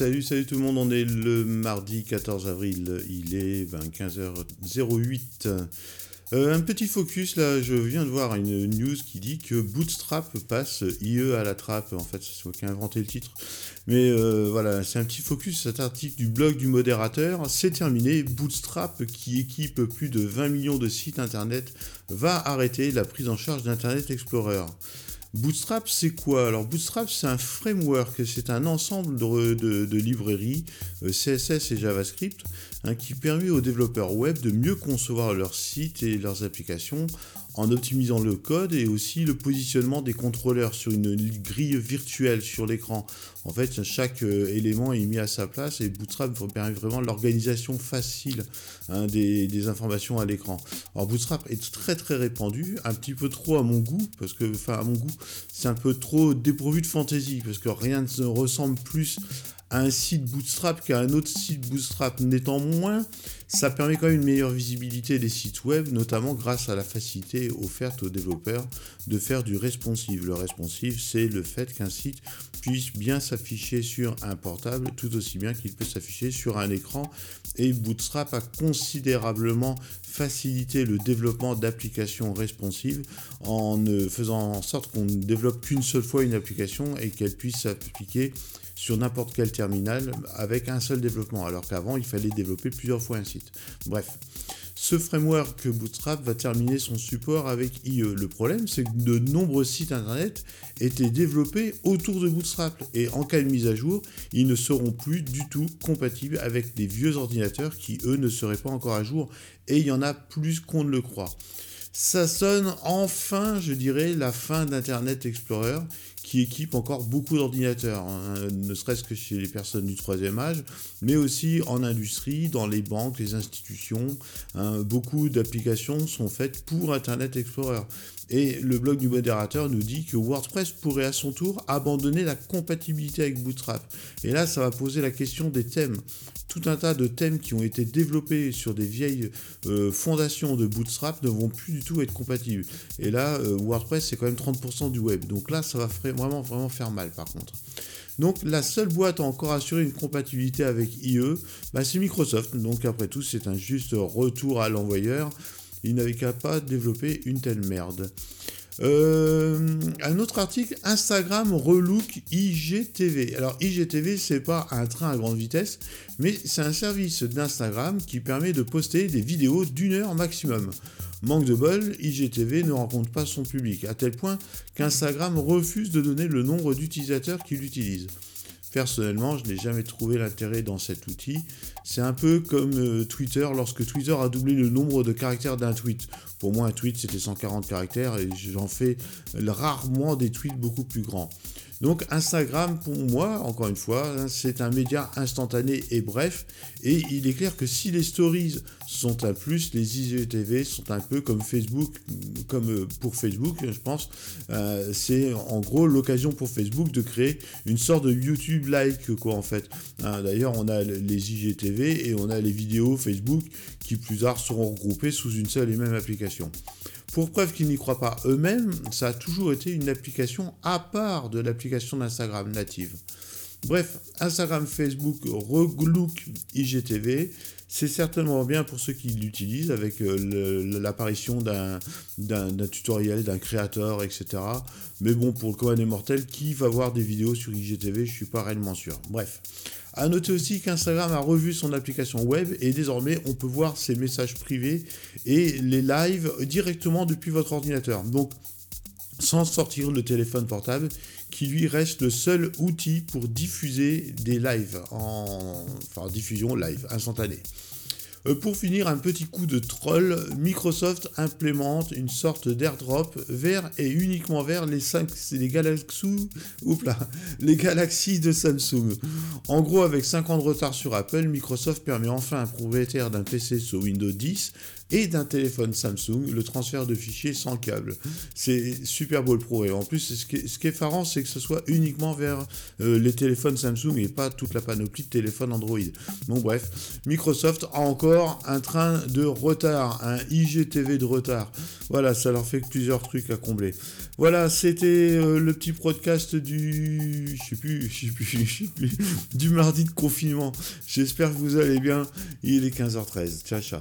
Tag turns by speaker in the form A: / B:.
A: Salut, salut tout le monde, on est le mardi 14 avril, il est 15h08. Euh, un petit focus là, je viens de voir une news qui dit que Bootstrap passe IE à la trappe, en fait c'est moi qui a inventé le titre. Mais euh, voilà, c'est un petit focus, cet article du blog du modérateur, c'est terminé, Bootstrap qui équipe plus de 20 millions de sites internet va arrêter la prise en charge d'Internet Explorer. Bootstrap, c'est quoi? Alors Bootstrap, c'est un framework, c'est un ensemble de, librairies euh, CSS et JavaScript hein, qui permet aux développeurs web de mieux concevoir leurs sites et leurs applications en optimisant le code et aussi le positionnement des contrôleurs sur une grille virtuelle sur l'écran. En fait, chaque euh, élément est mis à sa place et Bootstrap permet vraiment l'organisation facile hein, des, informations à l'écran. Alors Bootstrap est très très répandu, un petit peu trop à mon goût, parce que, enfin à mon goût, c'est un peu trop dépourvu de fantaisie, parce que rien ne ressemble plus un site Bootstrap qu'à un autre site Bootstrap. N'étant moins, ça permet quand même une meilleure visibilité des sites web, notamment grâce à la facilité offerte aux développeurs de faire du responsive. Le responsive, c'est le fait qu'un site puisse bien s'afficher sur un portable tout aussi bien qu'il peut s'afficher sur un écran. Et Bootstrap a considérablement facilité le développement d'applications responsives en ne faisant en sorte qu'on ne développe qu'une seule fois une application et qu'elle puisse s'appliquer sur n'importe quel terminal avec un seul développement, alors qu'avant il fallait développer plusieurs fois un site. Bref, ce framework Bootstrap va terminer son support avec IE. Le problème, c'est que de nombreux sites internet étaient développés autour de Bootstrap et en cas de mise à jour, ils ne seront plus du tout compatibles avec des vieux ordinateurs qui, eux, ne seraient pas encore à jour et il y en a plus qu'on ne le croit. Ça sonne enfin, je dirais, la fin d'Internet Explorer qui équipe encore beaucoup d'ordinateurs, hein, ne serait-ce que chez les personnes du troisième âge, mais aussi en industrie, dans les banques, les institutions. Hein, beaucoup d'applications sont faites pour Internet Explorer. Et le blog du modérateur nous dit que WordPress pourrait à son tour abandonner la compatibilité avec Bootstrap. Et là, ça va poser la question des thèmes. Tout un tas de thèmes qui ont été développés sur des vieilles euh, fondations de Bootstrap ne vont plus du tout être compatibles. Et là, euh, WordPress, c'est quand même 30% du web. Donc là, ça va vraiment, vraiment faire mal par contre. Donc la seule boîte à encore assurer une compatibilité avec IE, bah, c'est Microsoft. Donc après tout, c'est un juste retour à l'envoyeur il n'avait qu'à pas développer une telle merde. Euh, un autre article, Instagram relook IGTV. Alors IGTV, c'est pas un train à grande vitesse, mais c'est un service d'Instagram qui permet de poster des vidéos d'une heure maximum. Manque de bol, IGTV ne rencontre pas son public, à tel point qu'Instagram refuse de donner le nombre d'utilisateurs qui l'utilisent. Personnellement, je n'ai jamais trouvé l'intérêt dans cet outil. C'est un peu comme euh, Twitter lorsque Twitter a doublé le nombre de caractères d'un tweet. Pour moi, un tweet, c'était 140 caractères et j'en fais rarement des tweets beaucoup plus grands. Donc Instagram, pour moi, encore une fois, hein, c'est un média instantané et bref. Et il est clair que si les stories sont un plus, les IGTV sont un peu comme Facebook, comme euh, pour Facebook, je pense. Euh, c'est en gros l'occasion pour Facebook de créer une sorte de YouTube-like, quoi, en fait. Hein, d'ailleurs, on a les IGTV et on a les vidéos Facebook qui plus tard seront regroupées sous une seule et même application. Pour preuve qu'ils n'y croient pas eux-mêmes, ça a toujours été une application à part de l'application d'Instagram native. Bref, Instagram, Facebook, Reglook, IGTV, c'est certainement bien pour ceux qui l'utilisent avec euh, l'apparition d'un tutoriel, d'un créateur, etc. Mais bon, pour le commun des qui va voir des vidéos sur IGTV, je suis pas réellement sûr. Bref. A noter aussi qu'Instagram a revu son application web et désormais on peut voir ses messages privés et les lives directement depuis votre ordinateur. Donc sans sortir le téléphone portable qui lui reste le seul outil pour diffuser des lives en enfin diffusion live instantanée. Euh, pour finir, un petit coup de troll, Microsoft implémente une sorte d'airdrop vers et uniquement vers les, 5, les, galaxies, les galaxies de Samsung. En gros, avec 5 ans de retard sur Apple, Microsoft permet enfin à un propriétaire d'un PC sous Windows 10 et d'un téléphone Samsung le transfert de fichiers sans câble. C'est Super Bowl Pro. Et en plus, ce qui est, ce effarant, c'est que ce soit uniquement vers euh, les téléphones Samsung et pas toute la panoplie de téléphones Android. Bon, bref, Microsoft a encore un train de retard, un IGTV de retard. Voilà, ça leur fait plusieurs trucs à combler. Voilà, c'était euh, le petit podcast du. Je sais plus, je sais plus, je sais plus. Du mardi de confinement. J'espère que vous allez bien. Il est 15h13. Ciao, ciao.